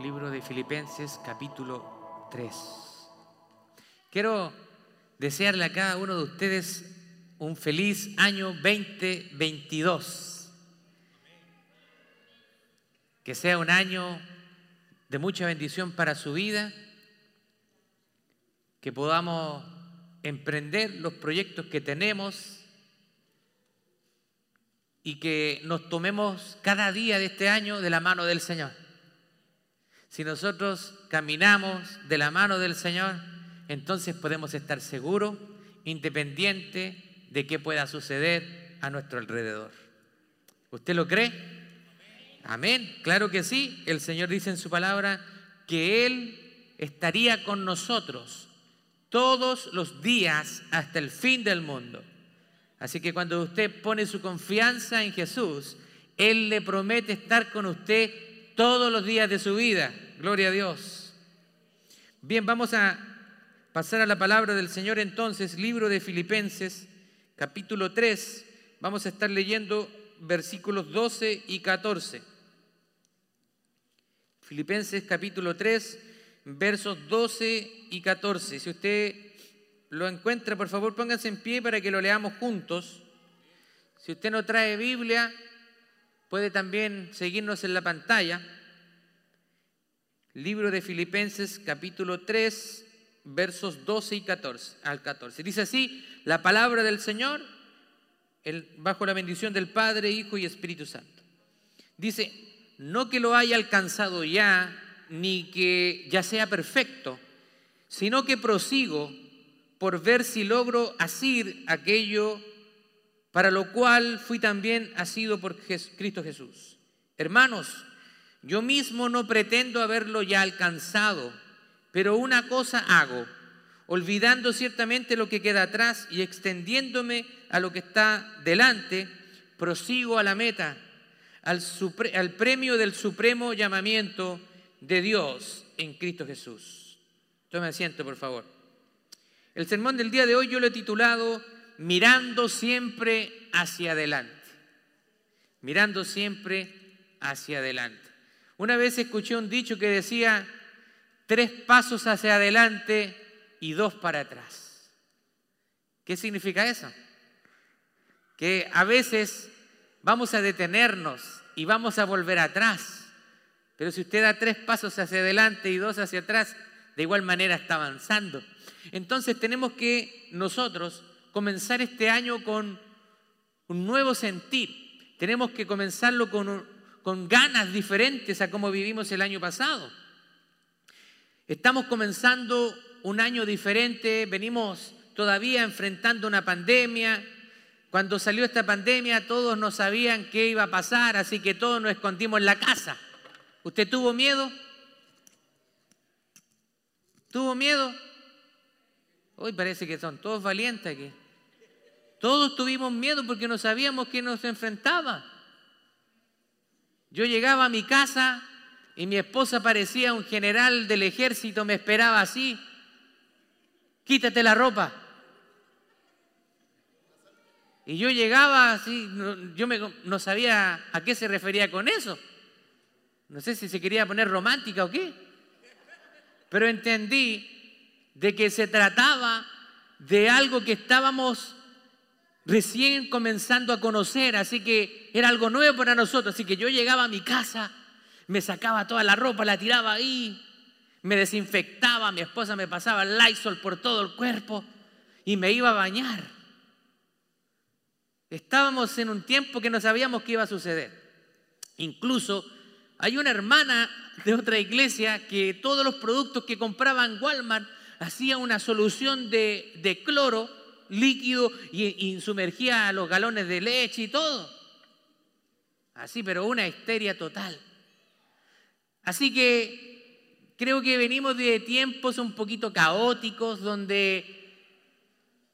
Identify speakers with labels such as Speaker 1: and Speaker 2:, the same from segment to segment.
Speaker 1: libro de Filipenses capítulo 3. Quiero desearle a cada uno de ustedes un feliz año 2022. Que sea un año de mucha bendición para su vida, que podamos emprender los proyectos que tenemos y que nos tomemos cada día de este año de la mano del Señor. Si nosotros caminamos de la mano del Señor, entonces podemos estar seguros, independiente de qué pueda suceder a nuestro alrededor. ¿Usted lo cree? Amén. Claro que sí. El Señor dice en su palabra que Él estaría con nosotros todos los días hasta el fin del mundo. Así que cuando usted pone su confianza en Jesús, Él le promete estar con usted todos los días de su vida. Gloria a Dios. Bien, vamos a pasar a la palabra del Señor entonces, libro de Filipenses, capítulo 3. Vamos a estar leyendo versículos 12 y 14. Filipenses capítulo 3, versos 12 y 14. Si usted lo encuentra, por favor pónganse en pie para que lo leamos juntos. Si usted no trae Biblia, puede también seguirnos en la pantalla. Libro de Filipenses capítulo 3, versos 12 y 14 al 14. Dice así, la palabra del Señor bajo la bendición del Padre, Hijo y Espíritu Santo. Dice, no que lo haya alcanzado ya, ni que ya sea perfecto, sino que prosigo por ver si logro asir aquello para lo cual fui también asido por Cristo Jesús. Hermanos, yo mismo no pretendo haberlo ya alcanzado, pero una cosa hago, olvidando ciertamente lo que queda atrás y extendiéndome a lo que está delante, prosigo a la meta, al, premio del supremo llamamiento de Dios en Cristo Jesús. Tome asiento, por favor. El sermón del día de hoy yo lo he titulado Mirando siempre hacia adelante. Mirando siempre hacia adelante. Una vez escuché un dicho que decía, tres pasos hacia adelante y dos para atrás. ¿Qué significa eso? Que a veces vamos a detenernos y vamos a volver atrás. Pero si usted da tres pasos hacia adelante y dos hacia atrás, de igual manera está avanzando. Entonces tenemos que nosotros comenzar este año con un nuevo sentir. Tenemos que comenzarlo con un, con ganas diferentes a como vivimos el año pasado. Estamos comenzando un año diferente, venimos todavía enfrentando una pandemia. Cuando salió esta pandemia todos no sabían qué iba a pasar, así que todos nos escondimos en la casa. ¿Usted tuvo miedo? ¿Tuvo miedo? Hoy parece que son todos valientes aquí. Todos tuvimos miedo porque no sabíamos qué nos enfrentaba. Yo llegaba a mi casa y mi esposa parecía un general del ejército, me esperaba así. Quítate la ropa. Y yo llegaba así, yo no sabía a qué se refería con eso. No sé si se quería poner romántica o qué. Pero entendí de que se trataba de algo que estábamos recién comenzando a conocer, así que era algo nuevo para nosotros. Así que yo llegaba a mi casa, me sacaba toda la ropa, la tiraba ahí, me desinfectaba, mi esposa me pasaba el Lysol por todo el cuerpo y me iba a bañar. Estábamos en un tiempo que no sabíamos qué iba a suceder. Incluso hay una hermana de otra iglesia que todos los productos que compraba en Walmart hacía una solución de, de cloro líquido y, sumergía los galones de leche y todo. Así, pero una histeria total. Así que creo que venimos de tiempos un poquito caóticos donde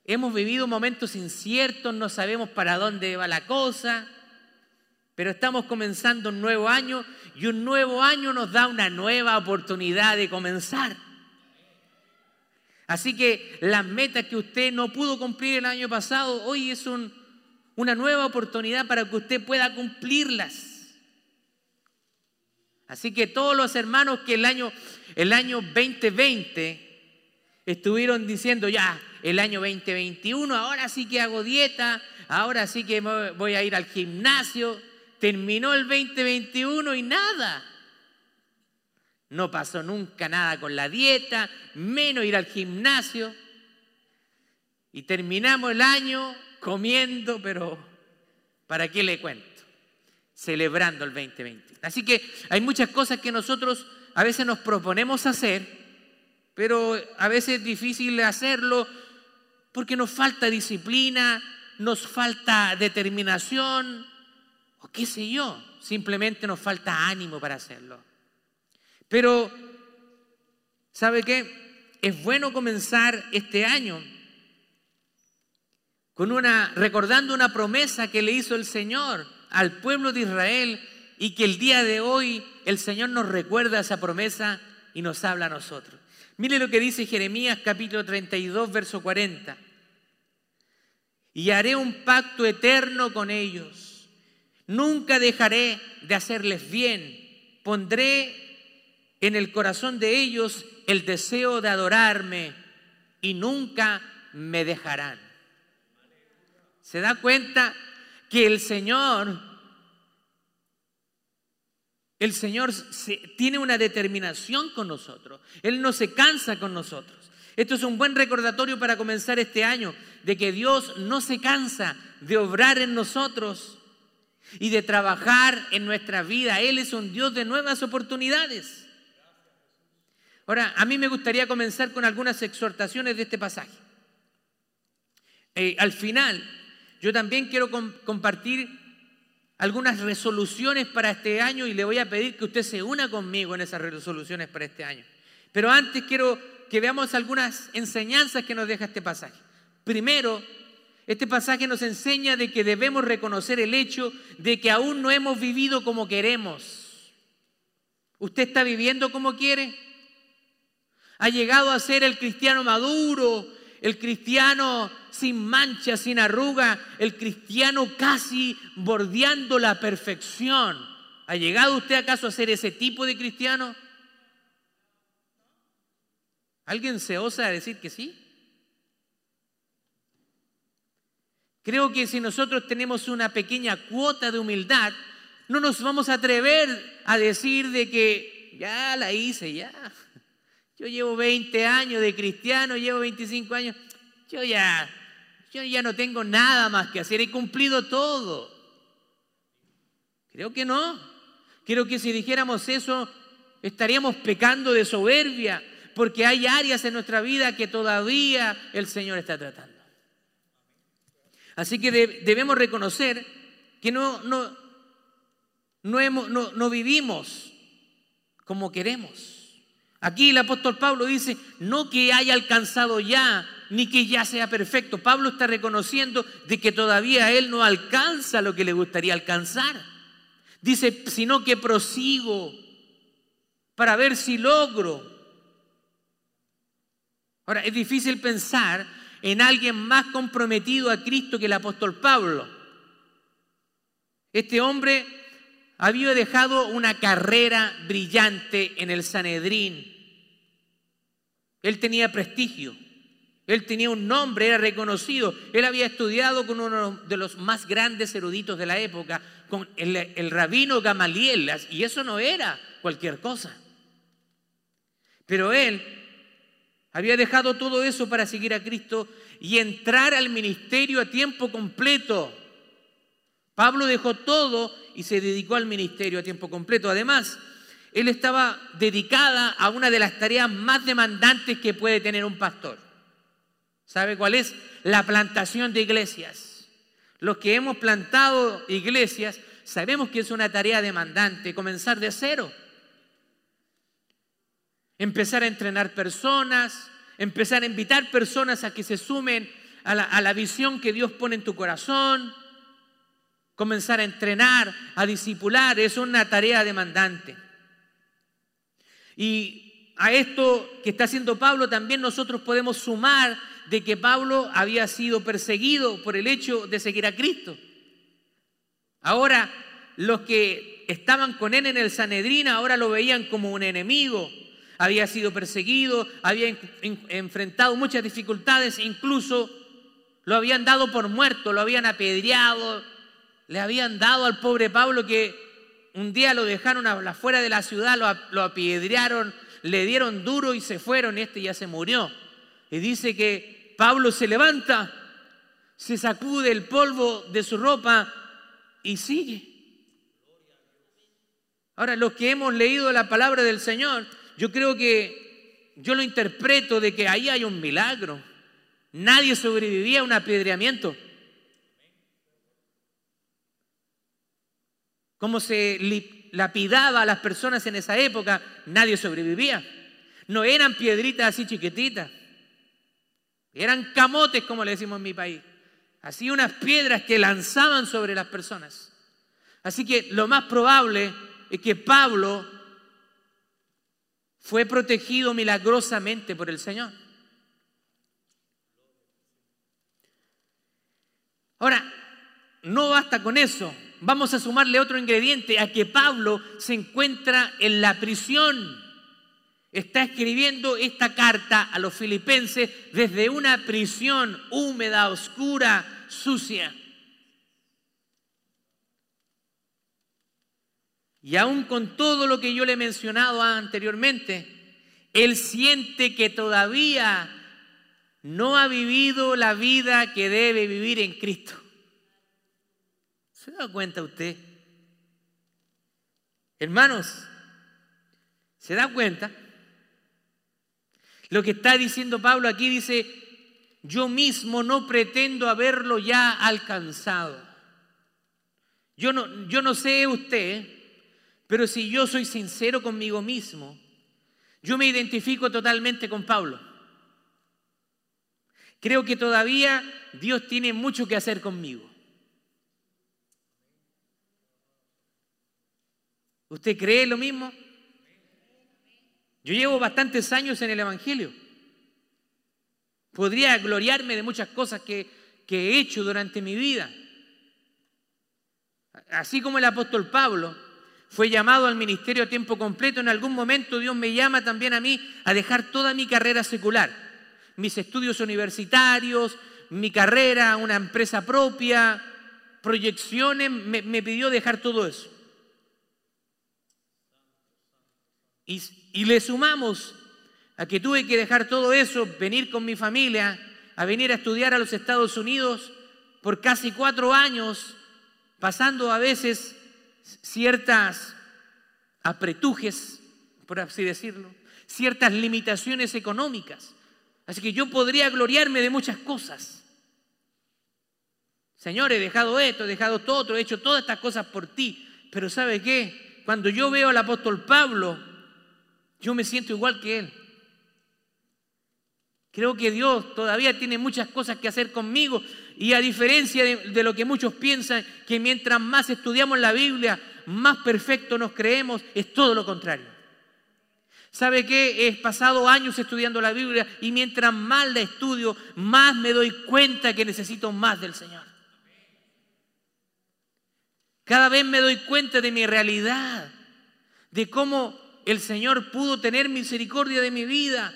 Speaker 1: hemos vivido momentos inciertos, no sabemos para dónde va la cosa, pero estamos comenzando un nuevo año y un nuevo año nos da una nueva oportunidad de comenzar. Así que las metas que usted no pudo cumplir el año pasado, hoy es una nueva oportunidad para que usted pueda cumplirlas. Así que todos los hermanos que el año, el año 2020 estuvieron diciendo ya, el año 2021, ahora sí que hago dieta, ahora sí que voy a ir al gimnasio, terminó el 2021 y nada. No pasó nunca nada con la dieta, menos ir al gimnasio. Y terminamos el año comiendo, pero ¿para qué le cuento? Celebrando el 2020. Así que hay muchas cosas que nosotros a veces nos proponemos hacer, pero a veces es difícil hacerlo porque nos falta disciplina, nos falta determinación, o qué sé yo, simplemente nos falta ánimo para hacerlo. Pero, ¿sabe qué? Es bueno comenzar este año con una recordando una promesa que le hizo el Señor al pueblo de Israel y que el día de hoy el Señor nos recuerda esa promesa y nos habla a nosotros. Mire lo que dice Jeremías capítulo 32, verso 40. Y haré un pacto eterno con ellos. Nunca dejaré de hacerles bien. Pondré en el corazón de ellos el deseo de adorarme y nunca me dejarán. ¿Se da cuenta que el Señor, el Señor tiene una determinación con nosotros? Él no se cansa con nosotros. Esto es un buen recordatorio para comenzar este año, de que Dios no se cansa de obrar en nosotros y de trabajar en nuestra vida. Él es un Dios de nuevas oportunidades. Ahora, a mí me gustaría comenzar con algunas exhortaciones de este pasaje. Eh, al final, yo también quiero compartir algunas resoluciones para este año y le voy a pedir que usted se una conmigo en esas resoluciones para este año. Pero antes quiero que veamos algunas enseñanzas que nos deja este pasaje. Primero, este pasaje nos enseña de que debemos reconocer el hecho de que aún no hemos vivido como queremos. ¿Usted está viviendo como quiere? ¿Ha llegado a ser el cristiano maduro, el cristiano sin mancha, sin arruga, el cristiano casi bordeando la perfección? ¿Ha llegado usted acaso a ser ese tipo de cristiano? ¿Alguien se osa a decir que sí? Creo que si nosotros tenemos una pequeña cuota de humildad, no nos vamos a atrever a decir de que ya la hice, ya. Yo llevo 20 años de cristiano, llevo 25 años, yo ya, yo ya no tengo nada más que hacer, he cumplido todo. Creo que no. Creo que si dijéramos eso, estaríamos pecando de soberbia, porque hay áreas en nuestra vida que todavía el Señor está tratando. Así que debemos reconocer que no, no, no, no vivimos como queremos. Aquí el apóstol Pablo dice, no que haya alcanzado ya, ni que ya sea perfecto. Pablo está reconociendo de que todavía él no alcanza lo que le gustaría alcanzar. Dice, sino que prosigo para ver si logro Ahora, es difícil pensar en alguien más comprometido a Cristo que el apóstol Pablo. Este hombre había dejado una carrera brillante en el Sanedrín. Él tenía prestigio, él tenía un nombre, era reconocido. Él había estudiado con uno de los más grandes eruditos de la época, con el, el rabino Gamaliel, y eso no era cualquier cosa. Pero él había dejado todo eso para seguir a Cristo y entrar al ministerio a tiempo completo. Pablo dejó todo y se dedicó al ministerio a tiempo completo. Además, él estaba dedicada a una de las tareas más demandantes que puede tener un pastor. ¿Sabe cuál es? La plantación de iglesias. Los que hemos plantado iglesias sabemos que es una tarea demandante, comenzar de cero empezar a entrenar personas, empezar a invitar personas a que se sumen a la, visión que Dios pone en tu corazón, comenzar a entrenar, a discipular, es una tarea demandante. Y a esto que está haciendo Pablo también nosotros podemos sumar de que Pablo había sido perseguido por el hecho de seguir a Cristo. Ahora, los que estaban con él en el Sanedrín ahora lo veían como un enemigo. Había sido perseguido, había enfrentado muchas dificultades, incluso lo habían dado por muerto, lo habían apedreado, le habían dado al pobre Pablo que un día lo dejaron afuera de la ciudad, lo, apedrearon, le dieron duro y se fueron, este ya se murió. Y dice que Pablo se levanta, se sacude el polvo de su ropa y sigue. Ahora, los que hemos leído la palabra del Señor, yo creo que yo lo interpreto de que ahí hay un milagro. Nadie sobrevivía a un apedreamiento. Como se lapidaba a las personas en esa época, nadie sobrevivía. No eran piedritas así chiquititas. Eran camotes, como le decimos en mi país. Así unas piedras que lanzaban sobre las personas. Así que lo más probable es que Pablo fue protegido milagrosamente por el Señor. Ahora, no basta con eso. Vamos a sumarle otro ingrediente a que Pablo se encuentra en la prisión. Está escribiendo esta carta a los filipenses desde una prisión húmeda, oscura, sucia. Y aún con todo lo que yo le he mencionado anteriormente, él siente que todavía no ha vivido la vida que debe vivir en Cristo. ¿Se da cuenta usted? Hermanos, ¿se da cuenta? Lo que está diciendo Pablo aquí dice, yo mismo no pretendo haberlo ya alcanzado. Yo no, yo no sé usted, pero si yo soy sincero conmigo mismo, yo me identifico totalmente con Pablo. Creo que todavía Dios tiene mucho que hacer conmigo. ¿Usted cree lo mismo? Yo llevo bastantes años en el Evangelio. Podría gloriarme de muchas cosas que, he hecho durante mi vida. Así como el apóstol Pablo fue llamado al ministerio a tiempo completo, en algún momento Dios me llama también a mí a dejar toda mi carrera secular, mis estudios universitarios, mi carrera, una empresa propia, proyecciones, me pidió dejar todo eso. Y, le sumamos a que tuve que dejar todo eso, venir con mi familia, a venir a estudiar a los Estados Unidos por casi cuatro años, pasando a veces ciertas apretujes, por así decirlo, ciertas limitaciones económicas. Así que yo podría gloriarme de muchas cosas. Señor, he dejado esto, he dejado todo he hecho todas estas cosas por ti. Pero ¿sabe qué? Cuando yo veo al apóstol Pablo, yo me siento igual que Él. Creo que Dios todavía tiene muchas cosas que hacer conmigo y a diferencia de, lo que muchos piensan, que mientras más estudiamos la Biblia, más perfecto nos creemos, es todo lo contrario. ¿Sabe qué? He pasado años estudiando la Biblia y mientras más la estudio, más me doy cuenta que necesito más del Señor. Cada vez me doy cuenta de mi realidad, de cómo el Señor pudo tener misericordia de mi vida.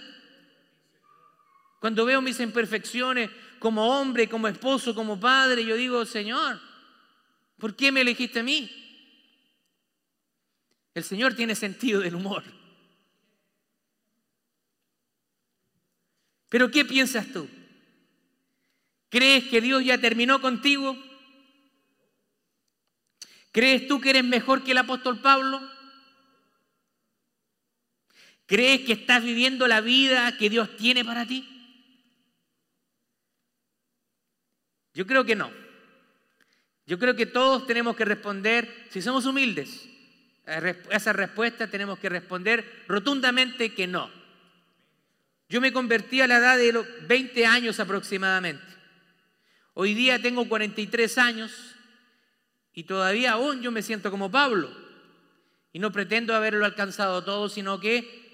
Speaker 1: Cuando veo mis imperfecciones como hombre, como esposo, como padre, yo digo, Señor, ¿por qué me elegiste a mí? El Señor tiene sentido del humor. Pero ¿qué piensas tú? ¿Crees que Dios ya terminó contigo? ¿Crees tú que eres mejor que el apóstol Pablo? ¿Crees que estás viviendo la vida que Dios tiene para ti? Yo creo que no. Yo creo que todos tenemos que responder, si somos humildes, a esa respuesta tenemos que responder rotundamente que no. Yo me convertí a la edad de los 20 años aproximadamente. Hoy día tengo 43 años y todavía aún yo me siento como Pablo. Y no pretendo haberlo alcanzado todo, sino que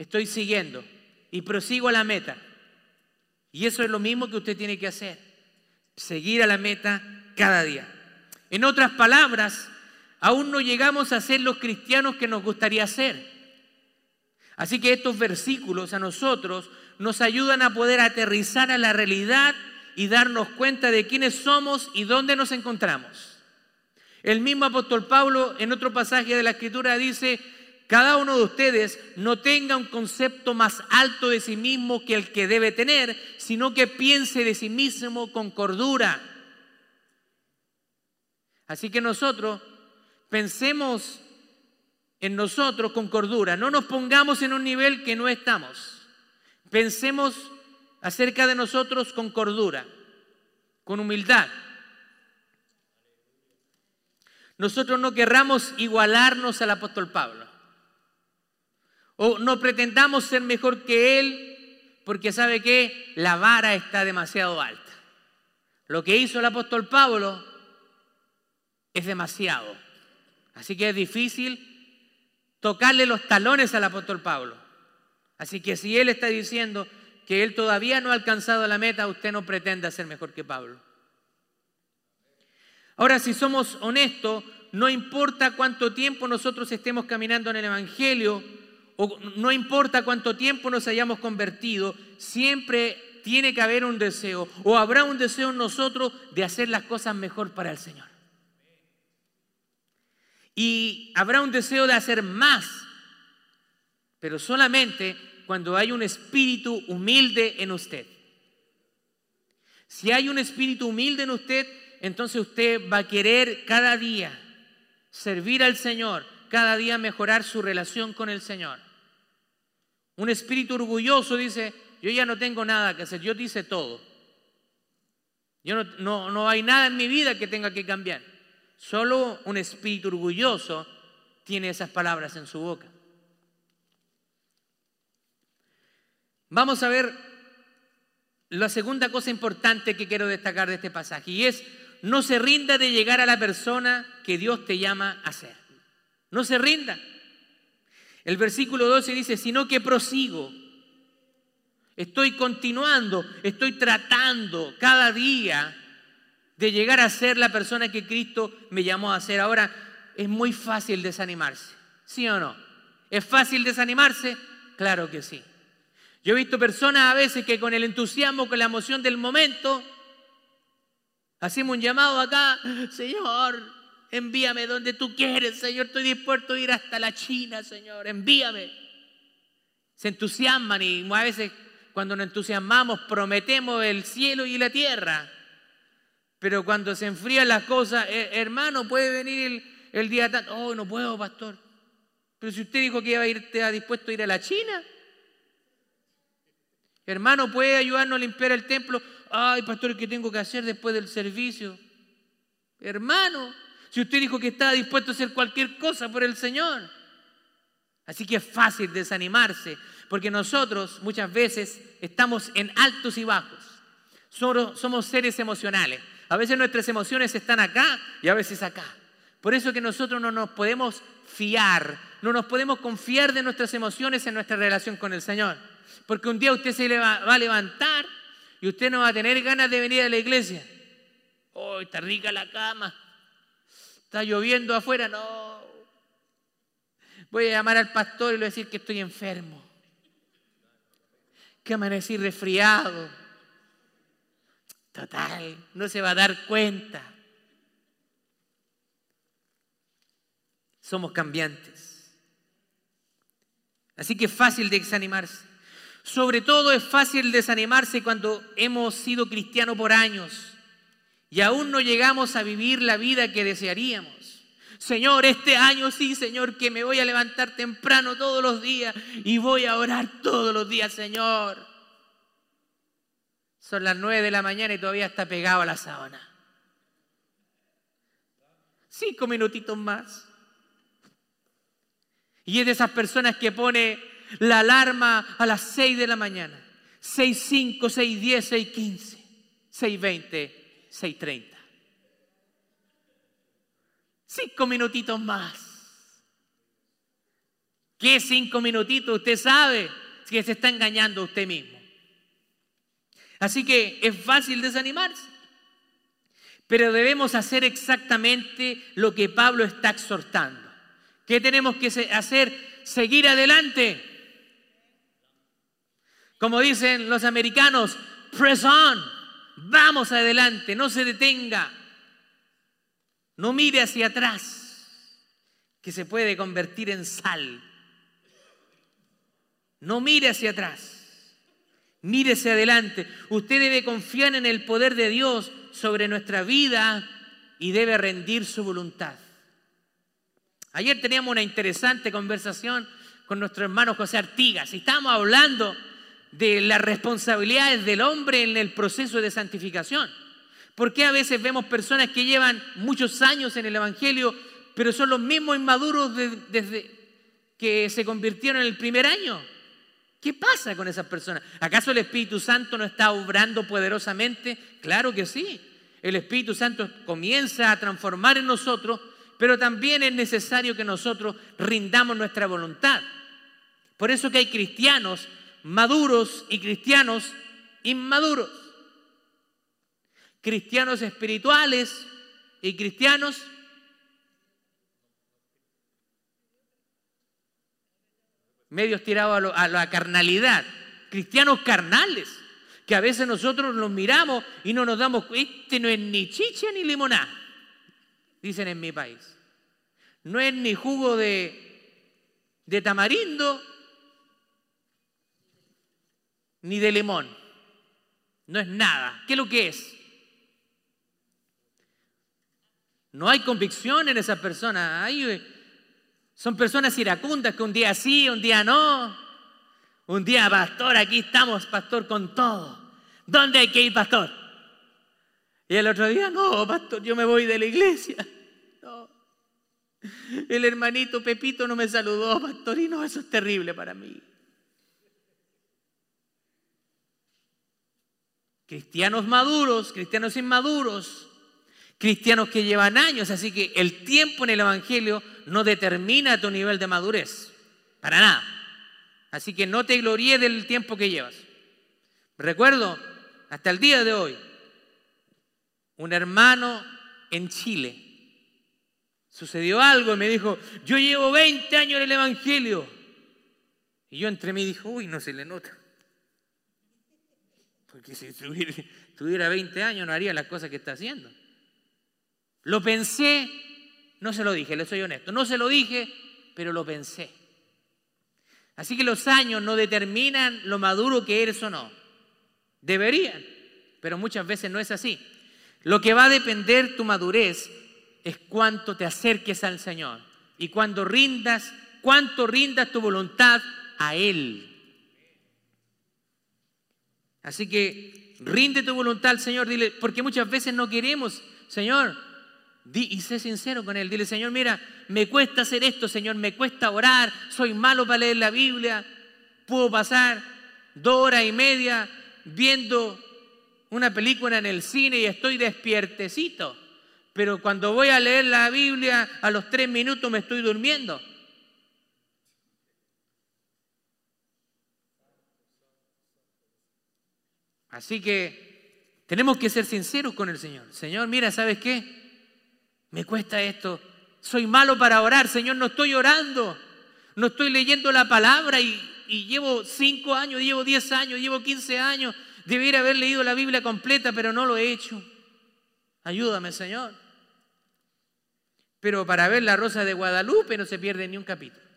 Speaker 1: estoy siguiendo y prosigo a la meta. Y eso es lo mismo que usted tiene que hacer, seguir a la meta cada día. En otras palabras, aún no llegamos a ser los cristianos que nos gustaría ser. Así que estos versículos a nosotros nos ayudan a poder aterrizar a la realidad y darnos cuenta de quiénes somos y dónde nos encontramos. El mismo apóstol Pablo en otro pasaje de la escritura dice, cada uno de ustedes no tenga un concepto más alto de sí mismo que el que debe tener, sino que piense de sí mismo con cordura. Así que nosotros pensemos en nosotros con cordura, no nos pongamos en un nivel que no estamos. Pensemos acerca de nosotros con cordura, con humildad. Nosotros no querramos igualarnos al apóstol Pablo. O no pretendamos ser mejor que él porque sabe que la vara está demasiado alta. Lo que hizo el apóstol Pablo es demasiado. Así que es difícil tocarle los talones al apóstol Pablo. Así que si él está diciendo que él todavía no ha alcanzado la meta, usted no pretenda ser mejor que Pablo. Ahora, si somos honestos, no importa cuánto tiempo nosotros estemos caminando en el Evangelio, no importa cuánto tiempo nos hayamos convertido, siempre tiene que haber un deseo, o habrá un deseo en nosotros de hacer las cosas mejor para el Señor. Y habrá un deseo de hacer más, pero solamente cuando hay un espíritu humilde en usted. Si hay un espíritu humilde en usted, entonces usted va a querer cada día servir al Señor, cada día mejorar su relación con el Señor. Un espíritu orgulloso dice, yo ya no tengo nada que hacer, yo dice todo. Yo no, no, no hay nada en mi vida que tenga que cambiar. Solo un espíritu orgulloso tiene esas palabras en su boca. Vamos a ver la segunda cosa importante que quiero destacar de este pasaje y es no se rinda de llegar a la persona que Dios te llama a ser. No se rinda. El versículo 12 dice, sino que prosigo. Estoy continuando, estoy tratando cada día de llegar a ser la persona que Cristo me llamó a ser. Ahora, es muy fácil desanimarse, ¿sí o no? ¿Es fácil desanimarse? Claro que sí. Yo he visto personas a veces que con el entusiasmo, con la emoción del momento, hacemos un llamado acá, Señor, envíame donde tú quieres, Señor, estoy dispuesto a ir hasta la China, Señor, envíame. Se entusiasman y a veces cuando nos entusiasmamos prometemos el cielo y la tierra. Pero cuando se enfrían las cosas, eh, hermano, puede venir el, día tanto. Oh, no puedo, pastor. Pero si usted dijo que iba a ir, dispuesto a ir a la China. Hermano, ¿puede ayudarnos a limpiar el templo? Ay, pastor, ¿qué tengo que hacer después del servicio? Hermano, si usted dijo que estaba dispuesto a hacer cualquier cosa por el Señor. Así que es fácil desanimarse, porque nosotros muchas veces estamos en altos y bajos. somos seres emocionales. A veces nuestras emociones están acá y a veces acá. Por eso que nosotros no nos podemos fiar, no nos podemos confiar de nuestras emociones en nuestra relación con el Señor. Porque un día usted se va a levantar y usted no va a tener ganas de venir a la iglesia. Oh, está rica la cama. Está lloviendo afuera. No. Voy a llamar al pastor y le voy a decir que estoy enfermo. Que amanecí resfriado Total, no se va a dar cuenta. Somos cambiantes. Así que es fácil desanimarse. Sobre todo es fácil desanimarse cuando hemos sido cristianos por años y aún no llegamos a vivir la vida que desearíamos. Señor, este año sí, Señor, que me voy a levantar temprano todos los días y voy a orar todos los días, Señor. Son las nueve de la mañana y todavía está pegado a la sábana. Cinco minutitos más. Y es de esas personas que pone la alarma a las seis de la mañana. Seis cinco, seis diez, seis quince, seis veinte, seis treinta. Cinco minutitos más. ¿Qué cinco minutitos? Usted sabe que se está engañando usted mismo. Así que es fácil desanimarse. Pero debemos hacer exactamente lo que Pablo está exhortando. ¿Qué tenemos que hacer? Seguir adelante. Como dicen los americanos, press on, vamos adelante, no se detenga. No mire hacia atrás, que se puede convertir en sal. No mire hacia atrás. Mírese adelante. Usted debe confiar en el poder de Dios sobre nuestra vida y debe rendir su voluntad. Ayer teníamos una interesante conversación con nuestro hermano José Artigas y estábamos hablando de las responsabilidades del hombre en el proceso de santificación. ¿Por qué a veces vemos personas que llevan muchos años en el Evangelio, pero son los mismos inmaduros desde que se convirtieron en el primer año? ¿Qué pasa con esas personas? ¿Acaso el Espíritu Santo no está obrando poderosamente? Claro que sí. El Espíritu Santo comienza a transformar en nosotros, pero también es necesario que nosotros rindamos nuestra voluntad. Por eso que hay cristianos maduros y cristianos inmaduros. Cristianos espirituales y cristianos medios tirados a, la carnalidad, cristianos carnales, que a veces nosotros los miramos y no nos damos cuenta, este no es ni chicha ni limoná, dicen en mi país. No es ni jugo de tamarindo ni de limón. No es nada. ¿Qué es lo que es? No hay convicción en esa persona. Hay son personas iracundas que un día sí, un día no. Un día, pastor, aquí estamos, pastor, con todo. ¿Dónde hay que ir, pastor? Y el otro día, no, pastor, yo me voy de la iglesia. El hermanito Pepito no me saludó, pastor, y no, eso es terrible para mí. Cristianos maduros, cristianos inmaduros, cristianos que llevan años, así que el tiempo en el Evangelio no determina tu nivel de madurez, para nada. Así que no te gloríes del tiempo que llevas. Recuerdo, hasta el día de hoy, un hermano en Chile, sucedió algo y me dijo, yo llevo 20 años en el Evangelio. Y yo entre mí dije, uy, no se le nota. Porque si tuviera 20 años no haría las cosas que está haciendo. Lo pensé, no se lo dije, le soy honesto, no se lo dije, pero lo pensé. Así que los años no determinan lo maduro que eres o no. Deberían, pero muchas veces no es así. Lo que va a depender tu madurez es cuánto te acerques al Señor y cuando rindas, cuánto rindas tu voluntad a Él. Así que rinde tu voluntad al Señor, dile, porque muchas veces no queremos, Señor, y sé sincero con él. Dile, Señor, mira, me cuesta hacer esto, Señor, me cuesta orar, soy malo para leer la Biblia. Puedo pasar dos horas y media viendo una película en el cine y estoy despiertecito. Pero cuando voy a leer la Biblia, a los tres minutos me estoy durmiendo. Así que tenemos que ser sinceros con el Señor. Señor, mira, ¿sabes qué? me cuesta esto, soy malo para orar, Señor, no estoy orando, no estoy leyendo la palabra y, llevo cinco años, llevo diez años, llevo quince años, debería haber leído la Biblia completa, pero no lo he hecho. Ayúdame, Señor. Pero para ver la Rosa de Guadalupe no se pierde ni un capítulo.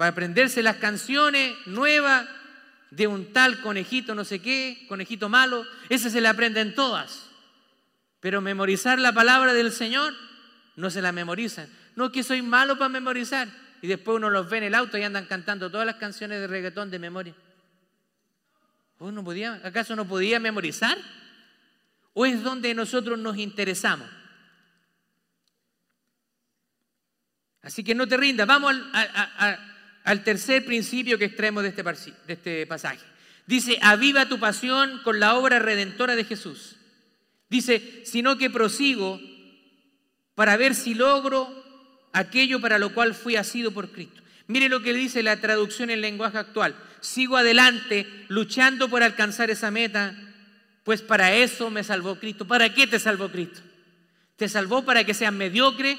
Speaker 1: Para aprenderse las canciones nuevas de un tal conejito no sé qué, conejito malo, ese se le aprenden todas. Pero memorizar la palabra del Señor no se la memorizan. No es que soy malo para memorizar. Y después uno los ve en el auto y andan cantando todas las canciones de reggaetón de memoria. podía, ¿Acaso no podía memorizar? ¿O es donde nosotros nos interesamos? Así que no te rindas. Vamos a, al tercer principio que extraemos de este, de este pasaje. Dice, aviva tu pasión con la obra redentora de Jesús. Dice, sino que prosigo para ver si logro aquello para lo cual fui asido por Cristo. Mire lo que dice la traducción en lenguaje actual. Sigo adelante luchando por alcanzar esa meta, pues para eso me salvó Cristo. ¿Para qué te salvó Cristo? ¿Te salvó para que seas mediocre?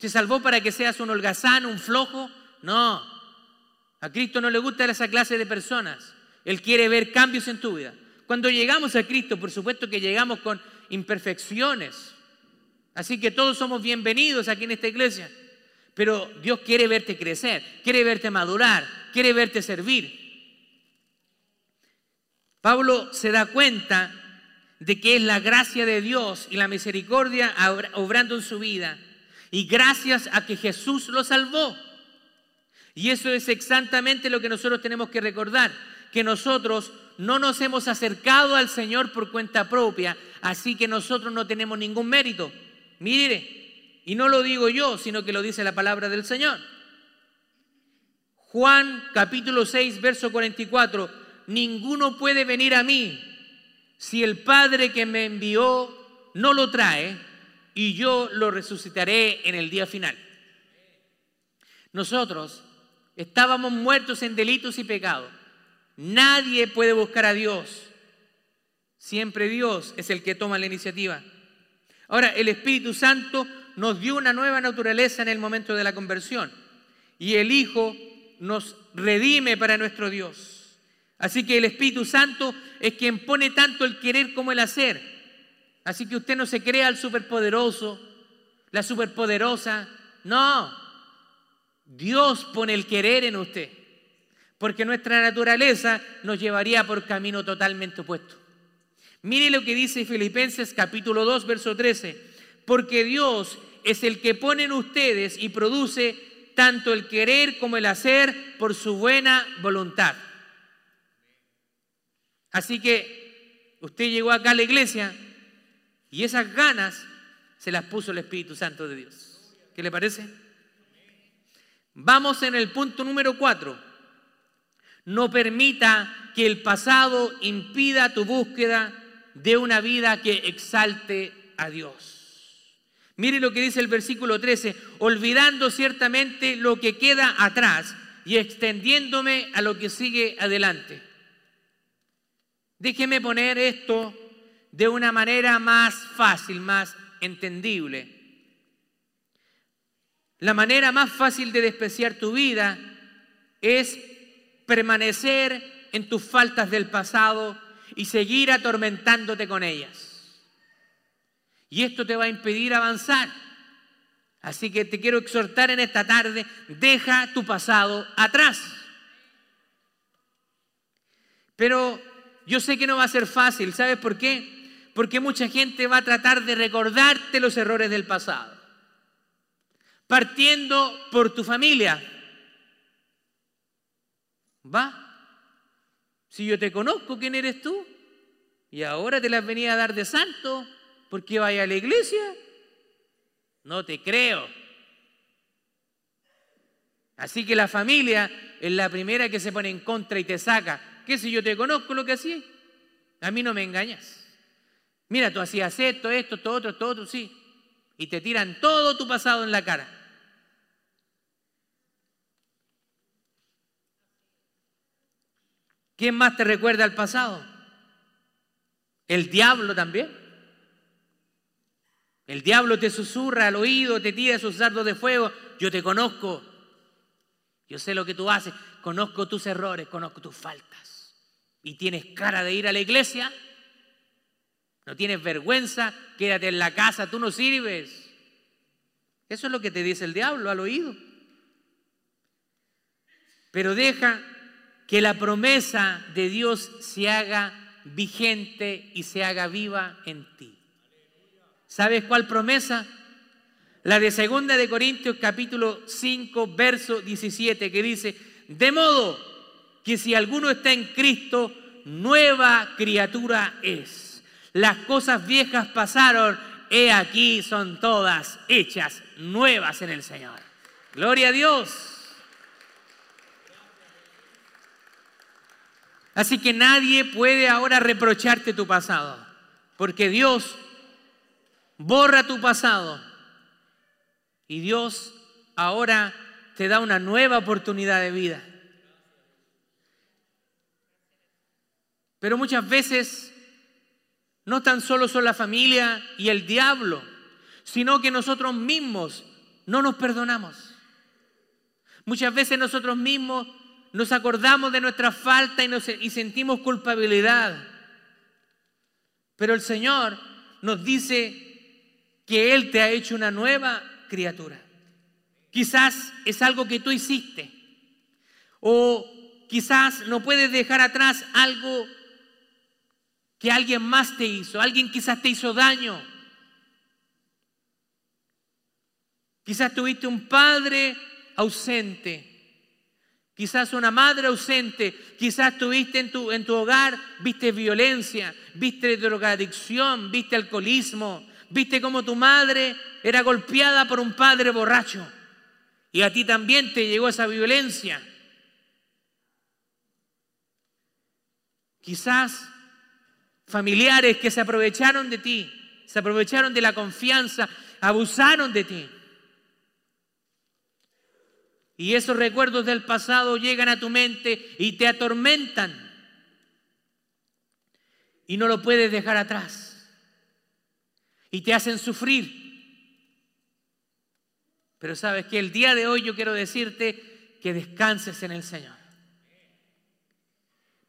Speaker 1: ¿Te salvó para que seas un holgazán, un flojo? No. A Cristo no le gusta esa clase de personas. Él quiere ver cambios en tu vida. Cuando llegamos a Cristo, por supuesto que llegamos con imperfecciones. Así que todos somos bienvenidos aquí en esta iglesia. Pero Dios quiere verte crecer, quiere verte madurar, quiere verte servir. Pablo se da cuenta de que es la gracia de Dios y la misericordia obrando en su vida. Y gracias a que Jesús lo salvó. Y eso es exactamente lo que nosotros tenemos que recordar, que nosotros no nos hemos acercado al Señor por cuenta propia, así que nosotros no tenemos ningún mérito. Mire, y no lo digo yo, sino que lo dice la palabra del Señor. Juan capítulo 6, verso 44, ninguno puede venir a mí si el Padre que me envió no lo trae y yo lo resucitaré en el día final. Nosotros estábamos muertos en delitos y pecados. Nadie puede buscar a Dios. Siempre Dios es el que toma la iniciativa. Ahora, el Espíritu Santo nos dio una nueva naturaleza en el momento de la conversión y el Hijo nos redime para nuestro Dios. Así que el Espíritu Santo es quien pone tanto el querer como el hacer. Así que usted no se crea el superpoderoso, la superpoderosa. No, Dios pone el querer en usted, porque nuestra naturaleza nos llevaría por camino totalmente opuesto. Mire lo que dice Filipenses capítulo 2, verso 13. Porque Dios es el que pone en ustedes y produce tanto el querer como el hacer por su buena voluntad. Así que usted llegó acá a la iglesia y esas ganas se las puso el Espíritu Santo de Dios. ¿Qué le parece? Vamos en el punto número 4. No permita que el pasado impida tu búsqueda de una vida que exalte a Dios. Mire lo que dice el versículo 13, olvidando ciertamente lo que queda atrás y extendiéndome a lo que sigue adelante. Déjeme poner esto de una manera más fácil, más entendible. La manera más fácil de despreciar tu vida es permanecer en tus faltas del pasado y seguir atormentándote con ellas. Y esto te va a impedir avanzar. Así que te quiero exhortar en esta tarde, deja tu pasado atrás. Pero yo sé que no va a ser fácil, ¿sabes por qué? Porque mucha gente va a tratar de recordarte los errores del pasado. Partiendo por tu familia. ¿Va? Si yo te conozco, ¿quién eres tú? Y ahora te las venía a dar de santo porque vaya a la iglesia. No te creo. Así que la familia es la primera que se pone en contra y te saca. ¿Qué si yo te conozco lo que hacía? A mí no me engañas. Mira, tú hacías esto, esto, todo otro, todo otro, sí. Y te tiran todo tu pasado en la cara. ¿Quién más te recuerda al pasado? El diablo también. El diablo te susurra al oído, te tira sus dardos de fuego. Yo te conozco. Yo sé lo que tú haces. Conozco tus errores, conozco tus faltas. ¿Y tienes cara de ir a la iglesia? ¿No tienes vergüenza? Quédate en la casa, tú no sirves. Eso es lo que te dice el diablo al oído. Pero deja que la promesa de Dios se haga vigente y se haga viva en ti. ¿Sabes cuál promesa? La de segunda de Corintios capítulo 5 verso 17 que dice, "De modo que si alguno está en Cristo, nueva criatura es. Las cosas viejas pasaron, he aquí son todas hechas nuevas en el Señor." Gloria a Dios. Así que nadie puede ahora reprocharte tu pasado, porque Dios borra tu pasado y Dios ahora te da una nueva oportunidad de vida. Pero muchas veces no tan solo son la familia y el diablo, sino que nosotros mismos no nos perdonamos. Muchas veces nosotros mismos nos acordamos de nuestra falta y, y sentimos culpabilidad. Pero el Señor nos dice que Él te ha hecho una nueva criatura. Quizás es algo que tú hiciste. O quizás no puedes dejar atrás algo que alguien más te hizo. Alguien quizás te hizo daño. Quizás tuviste un padre ausente. Quizás una madre ausente, quizás tuviste en tu, en tu hogar, viste violencia, viste drogadicción, viste alcoholismo, viste cómo tu madre era golpeada por un padre borracho. Y a ti también te llegó esa violencia. Quizás familiares que se aprovecharon de ti, se aprovecharon de la confianza, abusaron de ti. Y esos recuerdos del pasado llegan a tu mente y te atormentan. Y no lo puedes dejar atrás. Y te hacen sufrir. Pero sabes que el día de hoy yo quiero decirte que descanses en el Señor.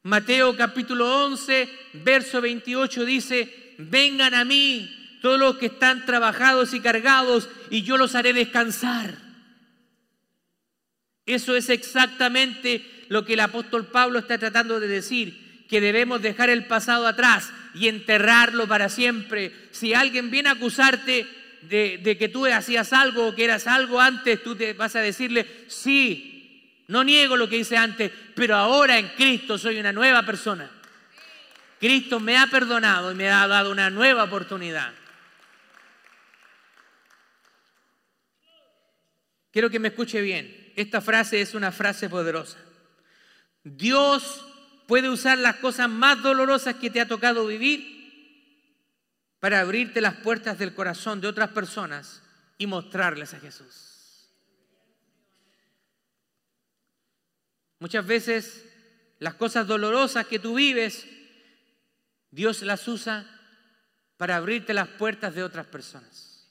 Speaker 1: Mateo capítulo 11, verso 28 dice, vengan a mí todos los que están trabajados y cargados y yo los haré descansar. Eso es exactamente lo que el apóstol Pablo está tratando de decir, que debemos dejar el pasado atrás y enterrarlo para siempre. Si alguien viene a acusarte de, que tú hacías algo o que eras algo antes, tú te vas a decirle, sí, no niego lo que hice antes, pero ahora en Cristo soy una nueva persona. Cristo me ha perdonado y me ha dado una nueva oportunidad. Quiero que me escuche bien esta frase es una frase poderosa. Dios puede usar las cosas más dolorosas que te ha tocado vivir para abrirte las puertas del corazón de otras personas y mostrarles a Jesús. Muchas veces las cosas dolorosas que tú vives, Dios las usa para abrirte las puertas de otras personas.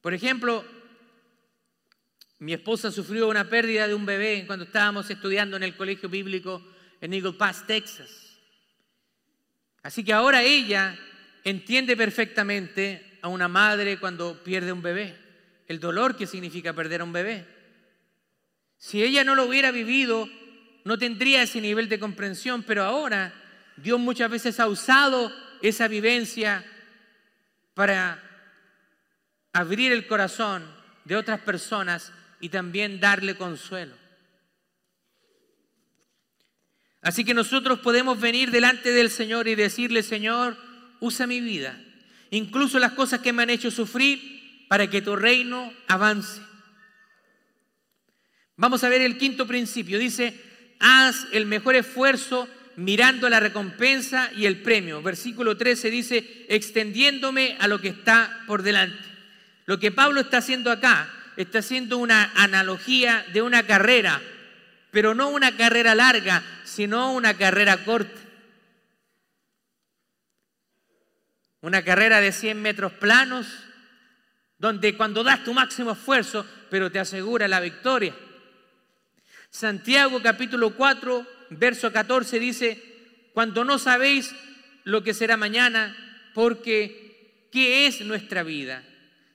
Speaker 1: Por ejemplo, mi esposa sufrió una pérdida de un bebé cuando estábamos estudiando en el colegio bíblico en Eagle Pass, Texas. Así que ahora ella entiende perfectamente a una madre cuando pierde un bebé, el dolor que significa perder a un bebé. Si ella no lo hubiera vivido, no tendría ese nivel de comprensión, pero ahora Dios muchas veces ha usado esa vivencia para abrir el corazón de otras personas y también darle consuelo. Así que nosotros podemos venir delante del Señor y decirle, Señor, usa mi vida, incluso las cosas que me han hecho sufrir, para que tu reino avance. Vamos a ver el quinto principio. Dice, haz el mejor esfuerzo mirando la recompensa y el premio. Versículo 13 dice, extendiéndome a lo que está por delante. Lo que Pablo está haciendo acá está haciendo una analogía de una carrera, pero no una carrera larga, sino una carrera corta. Una carrera de 100 metros planos, donde cuando das tu máximo esfuerzo, pero te asegura la victoria. Santiago capítulo 4, verso 14 dice, cuando no sabéis lo que será mañana, porque ¿qué es nuestra vida?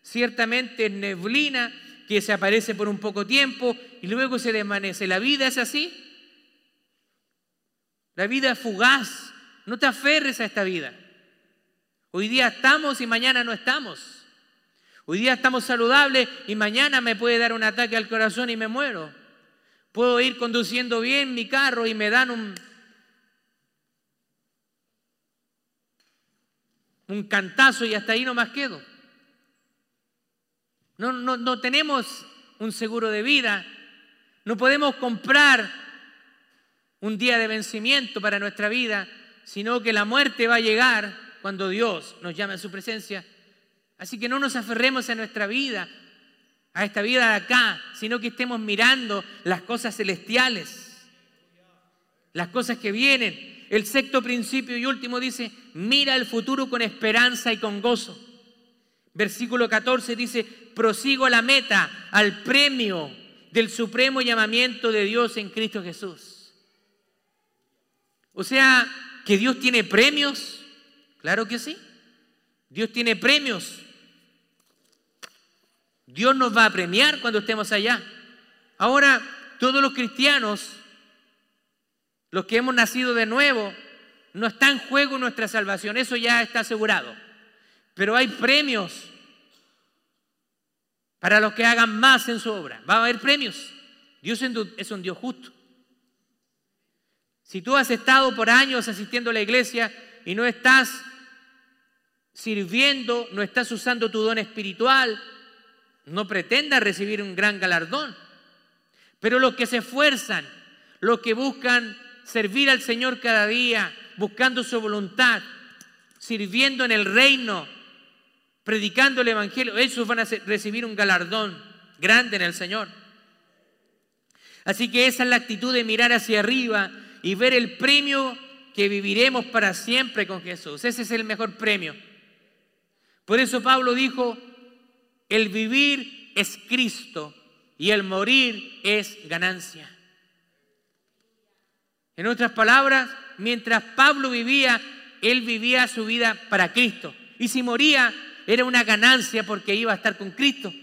Speaker 1: Ciertamente es neblina que se aparece por un poco tiempo y luego se desvanece. ¿La vida es así? La vida es fugaz. No te aferres a esta vida. Hoy día estamos y mañana no estamos. Hoy día estamos saludables y mañana me puede dar un ataque al corazón y me muero. Puedo ir conduciendo bien mi carro y me dan un, un cantazo y hasta ahí no más quedo. No, no, tenemos un seguro de vida. No podemos comprar un día de vencimiento para nuestra vida, sino que la muerte va a llegar cuando Dios nos llame a su presencia. Así que no nos aferremos a nuestra vida. A esta vida de acá, sino que estemos mirando las cosas celestiales, las cosas que vienen. El sexto principio y último dice, mira el futuro con esperanza y con gozo. Versículo 14 dice, prosigo a la meta, al premio del supremo llamamiento de Dios en Cristo Jesús. O sea, que Dios tiene premios, claro que sí. Dios tiene premios. Dios nos va a premiar cuando estemos allá. Ahora, todos los cristianos, los que hemos nacido de nuevo, no está en juego nuestra salvación, eso ya está asegurado. Pero hay premios para los que hagan más en su obra. Va a haber premios. Dios es un Dios justo. Si tú has estado por años asistiendo a la iglesia y no estás sirviendo, no estás usando tu don espiritual, no pretendas recibir un gran galardón. Pero los que se esfuerzan, los que buscan servir al Señor cada día, buscando su voluntad, sirviendo en el reino, predicando el Evangelio, esos van a recibir un galardón grande en el Señor. Así que esa es la actitud de mirar hacia arriba y ver el premio que viviremos para siempre con Jesús. Ese es el mejor premio. Por eso Pablo dijo, el vivir es Cristo y el morir es ganancia. En otras palabras, mientras Pablo vivía, él vivía su vida para Cristo. Y si moría, era una ganancia porque iba a estar con Cristo.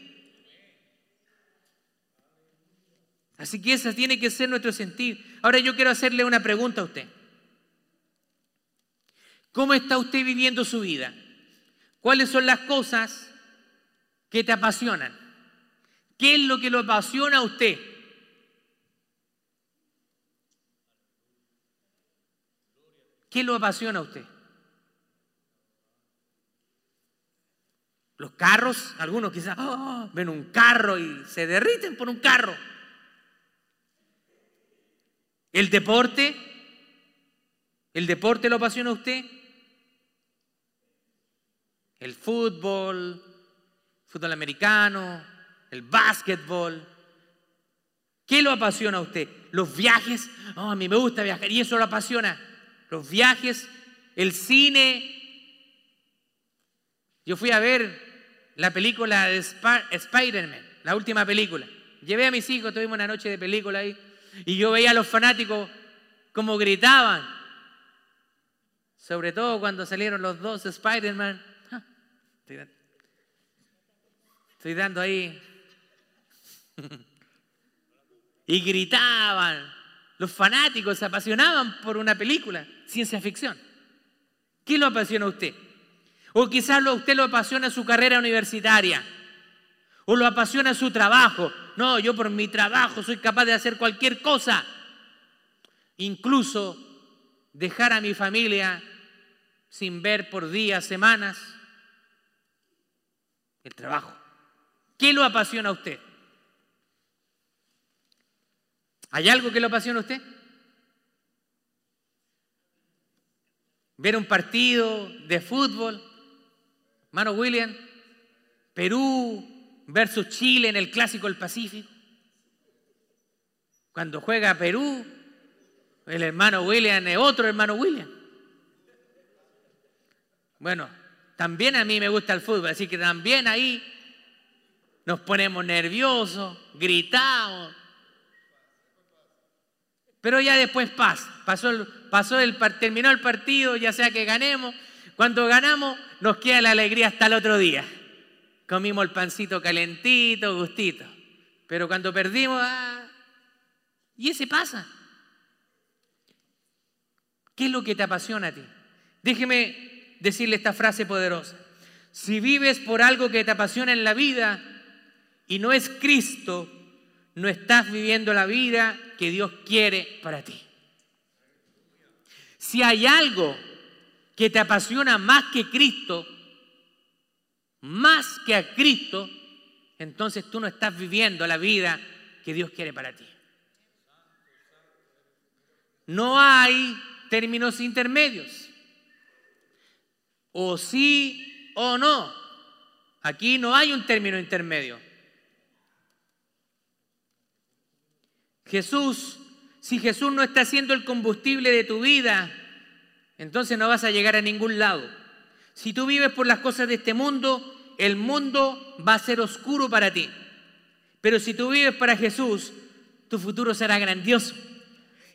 Speaker 1: Así que ese tiene que ser nuestro sentir. Ahora yo quiero hacerle una pregunta a usted. ¿Cómo está usted viviendo su vida? ¿Cuáles son las cosas que te apasionan? ¿Qué es lo que lo apasiona a usted? ¿Qué lo apasiona a usted? Los carros, algunos quizás oh, ven un carro y se derriten por un carro. El deporte, el deporte lo apasiona a usted. El fútbol, fútbol americano, el básquetbol. ¿Qué lo apasiona a usted? Los viajes. Oh, a mí me gusta viajar y eso lo apasiona. Los viajes, el cine. Yo fui a ver la película de Spider-Man, la última película. Llevé a mis hijos, tuvimos una noche de película ahí, y yo veía a los fanáticos como gritaban. Sobre todo cuando salieron los dos Spider-Man. Estoy dando ahí. y gritaban. Los fanáticos se apasionaban por una película, ciencia ficción. ¿Qué lo apasiona a usted? O quizás a usted lo apasiona su carrera universitaria. O lo apasiona su trabajo. No, yo por mi trabajo soy capaz de hacer cualquier cosa. Incluso dejar a mi familia sin ver por días, semanas. El trabajo. ¿Qué lo apasiona a usted? ¿Hay algo que lo apasiona a usted? Ver un partido de fútbol, Mano William, Perú versus Chile en el Clásico del Pacífico. Cuando juega Perú, el hermano William es otro hermano William. Bueno, también a mí me gusta el fútbol, así que también ahí nos ponemos nerviosos, gritamos. Pero ya después pasa, pasó el, pasó el, terminó el partido, ya sea que ganemos, cuando ganamos, nos queda la alegría hasta el otro día. Comimos el pancito calentito, gustito. Pero cuando perdimos, ah, y ese pasa. ¿Qué es lo que te apasiona a ti? Déjeme decirle esta frase poderosa. Si vives por algo que te apasiona en la vida y no es Cristo, no estás viviendo la vida que Dios quiere para ti. Si hay algo que te apasiona más que Cristo, más que a Cristo, entonces tú no estás viviendo la vida que Dios quiere para ti. No hay términos intermedios. O sí o no. Aquí no hay un término intermedio. Jesús, si Jesús no está siendo el combustible de tu vida, entonces no vas a llegar a ningún lado. Si tú vives por las cosas de este mundo, el mundo va a ser oscuro para ti. Pero si tú vives para Jesús, tu futuro será grandioso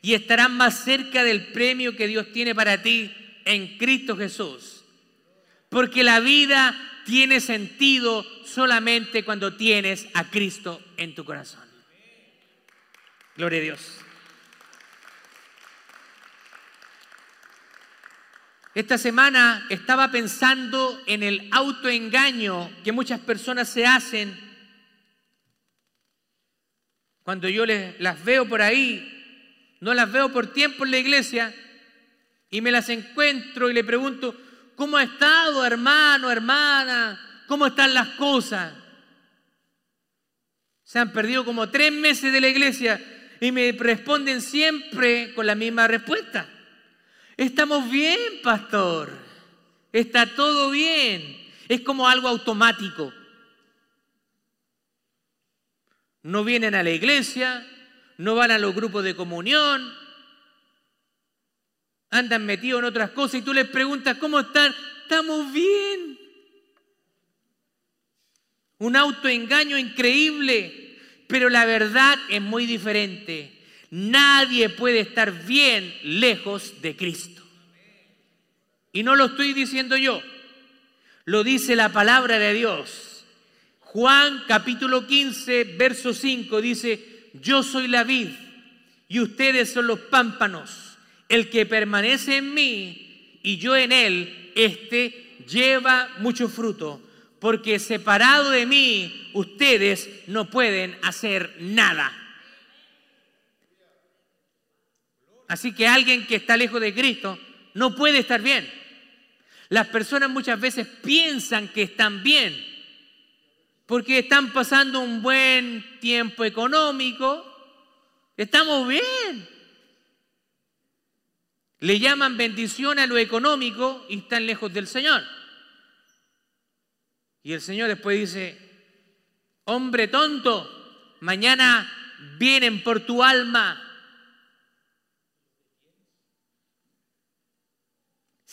Speaker 1: y estarás más cerca del premio que Dios tiene para ti en Cristo Jesús. Porque la vida tiene sentido solamente cuando tienes a Cristo en tu corazón. Gloria a Dios. Esta semana estaba pensando en el autoengaño que muchas personas se hacen cuando yo les, las veo por ahí, no las veo por tiempo en la iglesia y me las encuentro y le pregunto, ¿cómo ha estado hermano, hermana? ¿Cómo están las cosas? Se han perdido como tres meses de la iglesia y me responden siempre con la misma respuesta. Estamos bien, pastor. Está todo bien. Es como algo automático. No vienen a la iglesia, no van a los grupos de comunión, andan metidos en otras cosas y tú les preguntas, ¿cómo están? Estamos bien. Un autoengaño increíble, pero la verdad es muy diferente. Nadie puede estar bien lejos de Cristo. Y no lo estoy diciendo yo, lo dice la palabra de Dios. Juan capítulo 15, verso 5 dice, yo soy la vid y ustedes son los pámpanos. El que permanece en mí y yo en él, este lleva mucho fruto, porque separado de mí, ustedes no pueden hacer nada. Así que alguien que está lejos de Cristo no puede estar bien. Las personas muchas veces piensan que están bien porque están pasando un buen tiempo económico. Estamos bien. Le llaman bendición a lo económico y están lejos del Señor. Y el Señor después dice, hombre tonto, mañana vienen por tu alma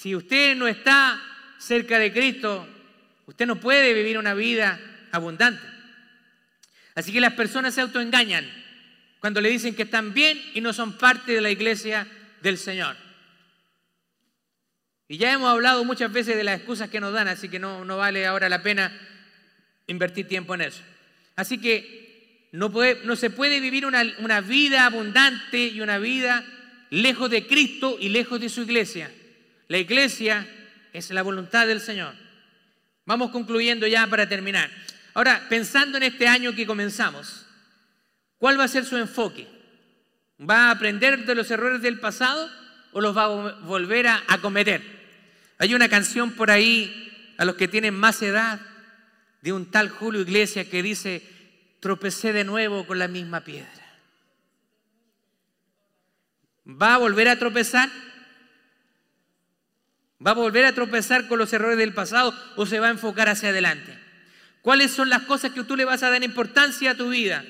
Speaker 1: Si usted no está cerca de Cristo, usted no puede vivir una vida abundante. Así que las personas se autoengañan cuando le dicen que están bien y no son parte de la iglesia del Señor. Y ya hemos hablado muchas veces de las excusas que nos dan, así que no, vale ahora la pena invertir tiempo en eso. Así que no, puede, no se puede vivir una, una vida abundante y una vida lejos de Cristo y lejos de su iglesia. La iglesia es la voluntad del Señor. Vamos concluyendo ya para terminar. Ahora, pensando en este año que comenzamos, ¿cuál va a ser su enfoque? ¿Va a aprender de los errores del pasado o los va a volver a, cometer? Hay una canción por ahí a los que tienen más edad de un tal Julio Iglesias que dice, tropecé de nuevo con la misma piedra. ¿Va a volver a tropezar? ¿Va a volver a tropezar con los errores del pasado o se va a enfocar hacia adelante? ¿Cuáles son las cosas que tú le vas a dar importancia a tu vida?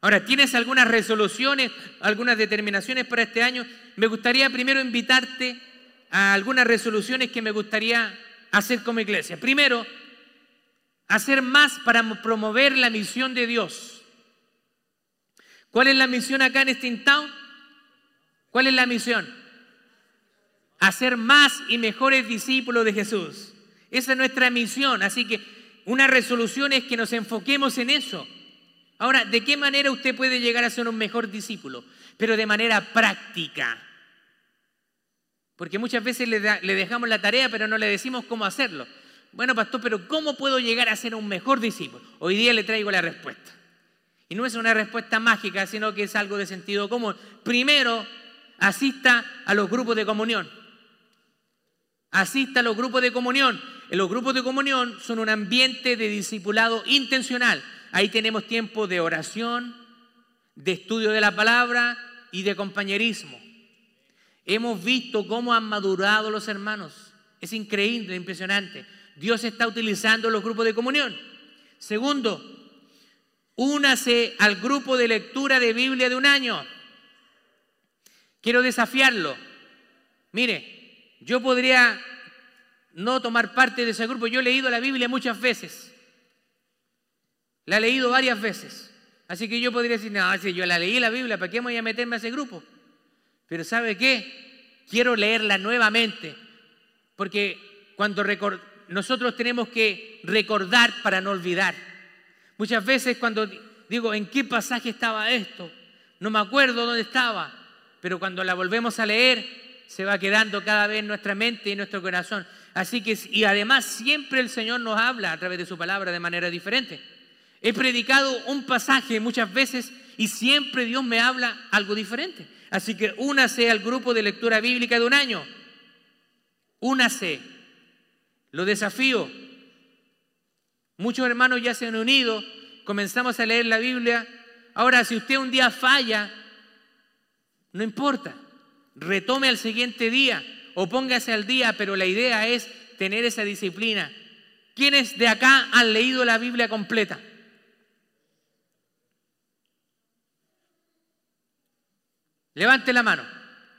Speaker 1: Ahora, ¿tienes algunas resoluciones, algunas determinaciones para este año? Me gustaría primero invitarte algunas resoluciones que me gustaría hacer como iglesia. Primero, hacer más para promover la misión de Dios. ¿Cuál es la misión acá en este Town? ¿Cuál es la misión? Hacer más y mejores discípulos de Jesús. Esa es nuestra misión. Así que una resolución es que nos enfoquemos en eso. Ahora, ¿de qué manera usted puede llegar a ser un mejor discípulo? Pero de manera práctica. Porque muchas veces le, dejamos la tarea, pero no le decimos cómo hacerlo. Bueno, pastor, pero ¿cómo puedo llegar a ser un mejor discípulo? Hoy día le traigo la respuesta. Y no es una respuesta mágica, sino que es algo de sentido común. Primero, asista a los grupos de comunión. Asista a los grupos de comunión. Los grupos de comunión son un ambiente de discipulado intencional. Ahí tenemos tiempo de oración, de estudio de la palabra y de compañerismo. Hemos visto cómo han madurado los hermanos. Es increíble, impresionante. Dios está utilizando los grupos de comunión. Segundo, únase al grupo de lectura de Biblia de un año. Quiero desafiarlo. Mire, yo podría no tomar parte de ese grupo. Yo he leído la Biblia muchas veces. La he leído varias veces. Así que yo podría decir, no, si yo la leí la Biblia, ¿para qué voy a meterme a ese grupo? Pero ¿sabe qué? Quiero leerla nuevamente. Porque cuando nosotros tenemos que recordar para no olvidar. Muchas veces cuando digo, ¿en qué pasaje estaba esto? No me acuerdo dónde estaba. Pero cuando la volvemos a leer, se va quedando cada vez en nuestra mente y en nuestro corazón. Así que, y además siempre el Señor nos habla a través de su palabra de manera diferente. He predicado un pasaje muchas veces y siempre Dios me habla algo diferente. Así que únase al grupo de lectura bíblica de un año. Únase. Lo desafío. Muchos hermanos ya se han unido, comenzamos a leer la Biblia. Ahora, si usted un día falla, no importa. Retome al siguiente día o póngase al día, pero la idea es tener esa disciplina. ¿Quiénes de acá han leído la Biblia completa? Levante la mano.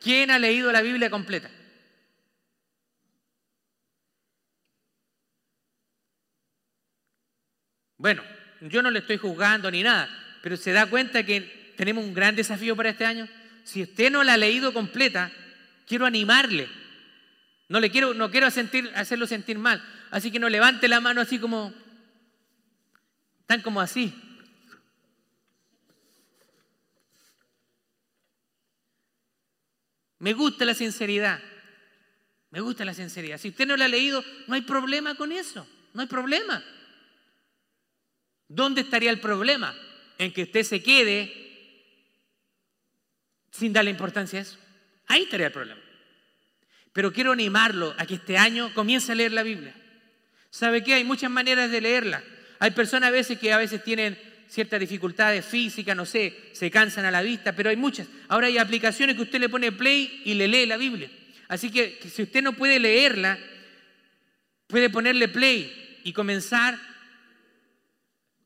Speaker 1: ¿Quién ha leído la Biblia completa? Bueno, yo no le estoy juzgando ni nada, pero se da cuenta que tenemos un gran desafío para este año. Si usted no la ha leído completa, quiero animarle. No le quiero, no quiero sentir, hacerlo sentir mal. Así que no levante la mano así como, tan como así. Me gusta la sinceridad. Me gusta la sinceridad. Si usted no la ha leído, no hay problema con eso. No hay problema. ¿Dónde estaría el problema? En que usted se quede sin darle importancia a eso. Ahí estaría el problema. Pero quiero animarlo a que este año comience a leer la Biblia. ¿Sabe qué? Hay muchas maneras de leerla. Hay personas a veces que a veces tienen ciertas dificultades físicas, no sé, se cansan a la vista, pero hay muchas. Ahora hay aplicaciones que usted le pone play y le lee la Biblia. Así que, si usted no puede leerla, puede ponerle play y comenzar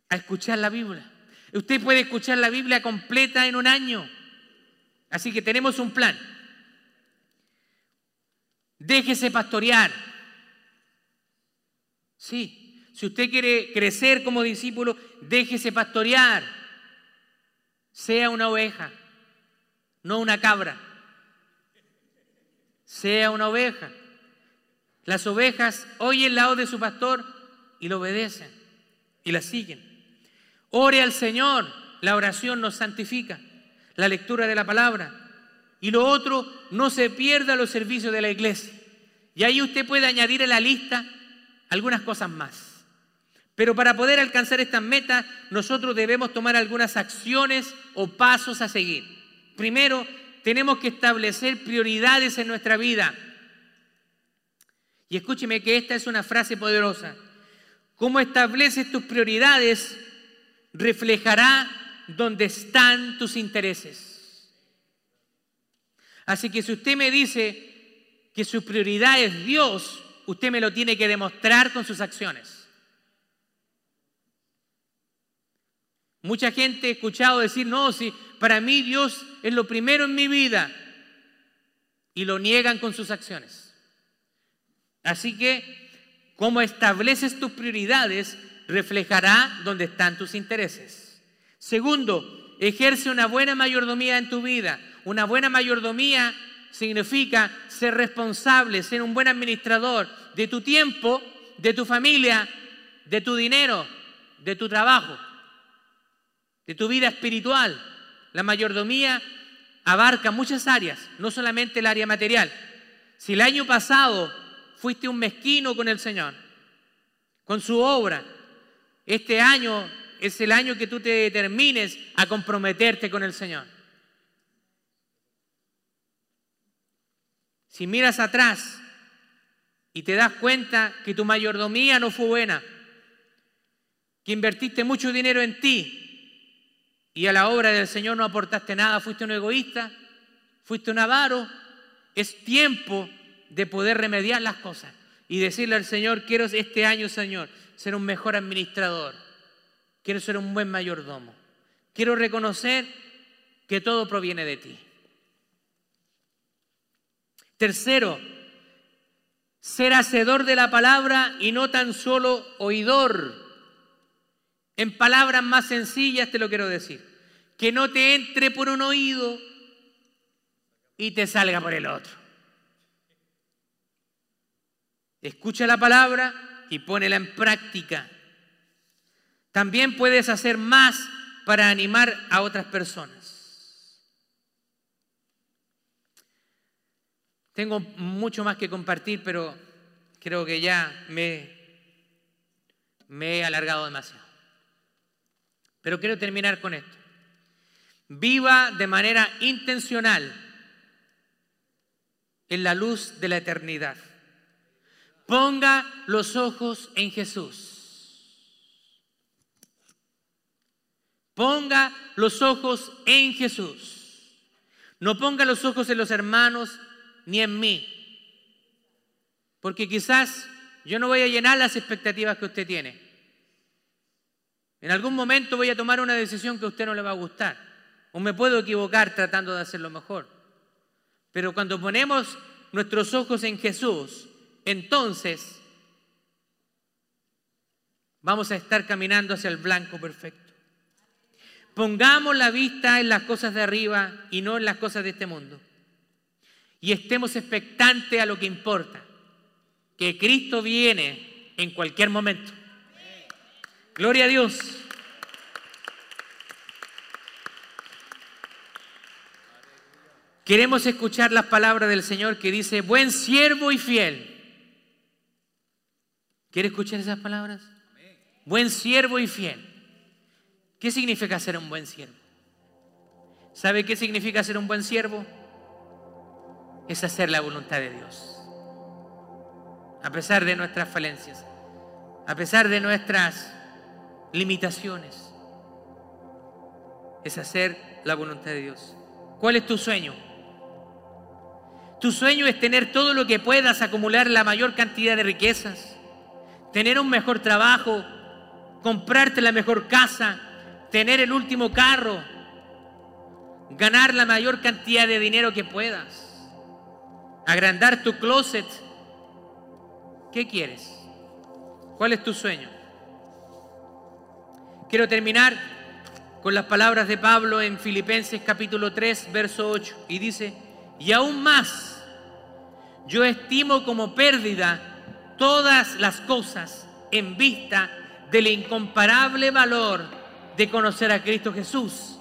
Speaker 1: a escuchar la Biblia. Usted puede escuchar la Biblia completa en un año. Así que tenemos un plan. Déjese pastorear. Sí, si usted quiere crecer como discípulo, déjese pastorear. Sea una oveja, no una cabra. Sea una oveja. Las ovejas oyen la voz de su pastor y lo obedecen y la siguen. Ore al Señor. La oración nos santifica. La lectura de la palabra. Y lo otro, no se pierda los servicios de la iglesia. Y ahí usted puede añadir a la lista algunas cosas más. Pero para poder alcanzar estas metas, nosotros debemos tomar algunas acciones o pasos a seguir. Primero, tenemos que establecer prioridades en nuestra vida. Y escúcheme que esta es una frase poderosa. Cómo estableces tus prioridades reflejará dónde están tus intereses. Así que si usted me dice que su prioridad es Dios, usted me lo tiene que demostrar con sus acciones. Mucha gente ha escuchado decir, no, si para mí Dios es lo primero en mi vida. Y lo niegan con sus acciones. Así que, como estableces tus prioridades, reflejará dónde están tus intereses. Segundo, ejerce una buena mayordomía en tu vida. Una buena mayordomía significa ser responsable, ser un buen administrador de tu tiempo, de tu familia, de tu dinero, de tu trabajo de tu vida espiritual. La mayordomía abarca muchas áreas, no solamente el área material. Si el año pasado fuiste un mezquino con el Señor, con su obra, este año es el año que tú te determines a comprometerte con el Señor. Si miras atrás y te das cuenta que tu mayordomía no fue buena, que invertiste mucho dinero en ti, y a la obra del Señor no aportaste nada, fuiste un egoísta, fuiste un avaro, es tiempo de poder remediar las cosas y decirle al Señor, quiero este año, Señor, ser un mejor administrador. Quiero ser un buen mayordomo. Quiero reconocer que todo proviene de ti. Tercero, ser hacedor de la palabra y no tan solo oidor. En palabras más sencillas te lo quiero decir. Que no te entre por un oído y te salga por el otro. Escucha la palabra y pónela en práctica. También puedes hacer más para animar a otras personas. Tengo mucho más que compartir, pero creo que ya me, me he alargado demasiado. Pero quiero terminar con esto. Viva de manera intencional en la luz de la eternidad. Ponga los ojos en Jesús. Ponga los ojos en Jesús. No ponga los ojos en los hermanos ni en mí. Porque quizás yo no voy a llenar las expectativas que usted tiene. En algún momento voy a tomar una decisión que a usted no le va a gustar. O me puedo equivocar tratando de hacerlo mejor. Pero cuando ponemos nuestros ojos en Jesús, entonces vamos a estar caminando hacia el blanco perfecto. Pongamos la vista en las cosas de arriba y no en las cosas de este mundo. Y estemos expectantes a lo que importa, que Cristo viene en cualquier momento. Gloria a Dios. Queremos escuchar las palabras del Señor que dice, buen siervo y fiel. ¿Quiere escuchar esas palabras? Buen siervo y fiel. ¿Qué significa ser un buen siervo? ¿Sabe qué significa ser un buen siervo? Es hacer la voluntad de Dios. A pesar de nuestras falencias, a pesar de nuestras limitaciones, es hacer la voluntad de Dios. ¿Cuál es tu sueño? Tu sueño es tener todo lo que puedas, acumular la mayor cantidad de riquezas, tener un mejor trabajo, comprarte la mejor casa, tener el último carro, ganar la mayor cantidad de dinero que puedas, agrandar tu closet. ¿Qué quieres? ¿Cuál es tu sueño? Quiero terminar con las palabras de Pablo en Filipenses capítulo 3, verso 8, y dice, y aún más, yo estimo como pérdida todas las cosas en vista del incomparable valor de conocer a Cristo Jesús,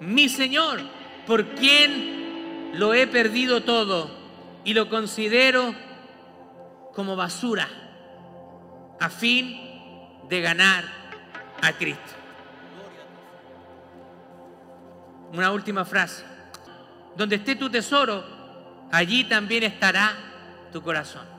Speaker 1: mi Señor, por quien lo he perdido todo y lo considero como basura a fin de ganar a Cristo. Una última frase. Donde esté tu tesoro, allí también estará tu corazón.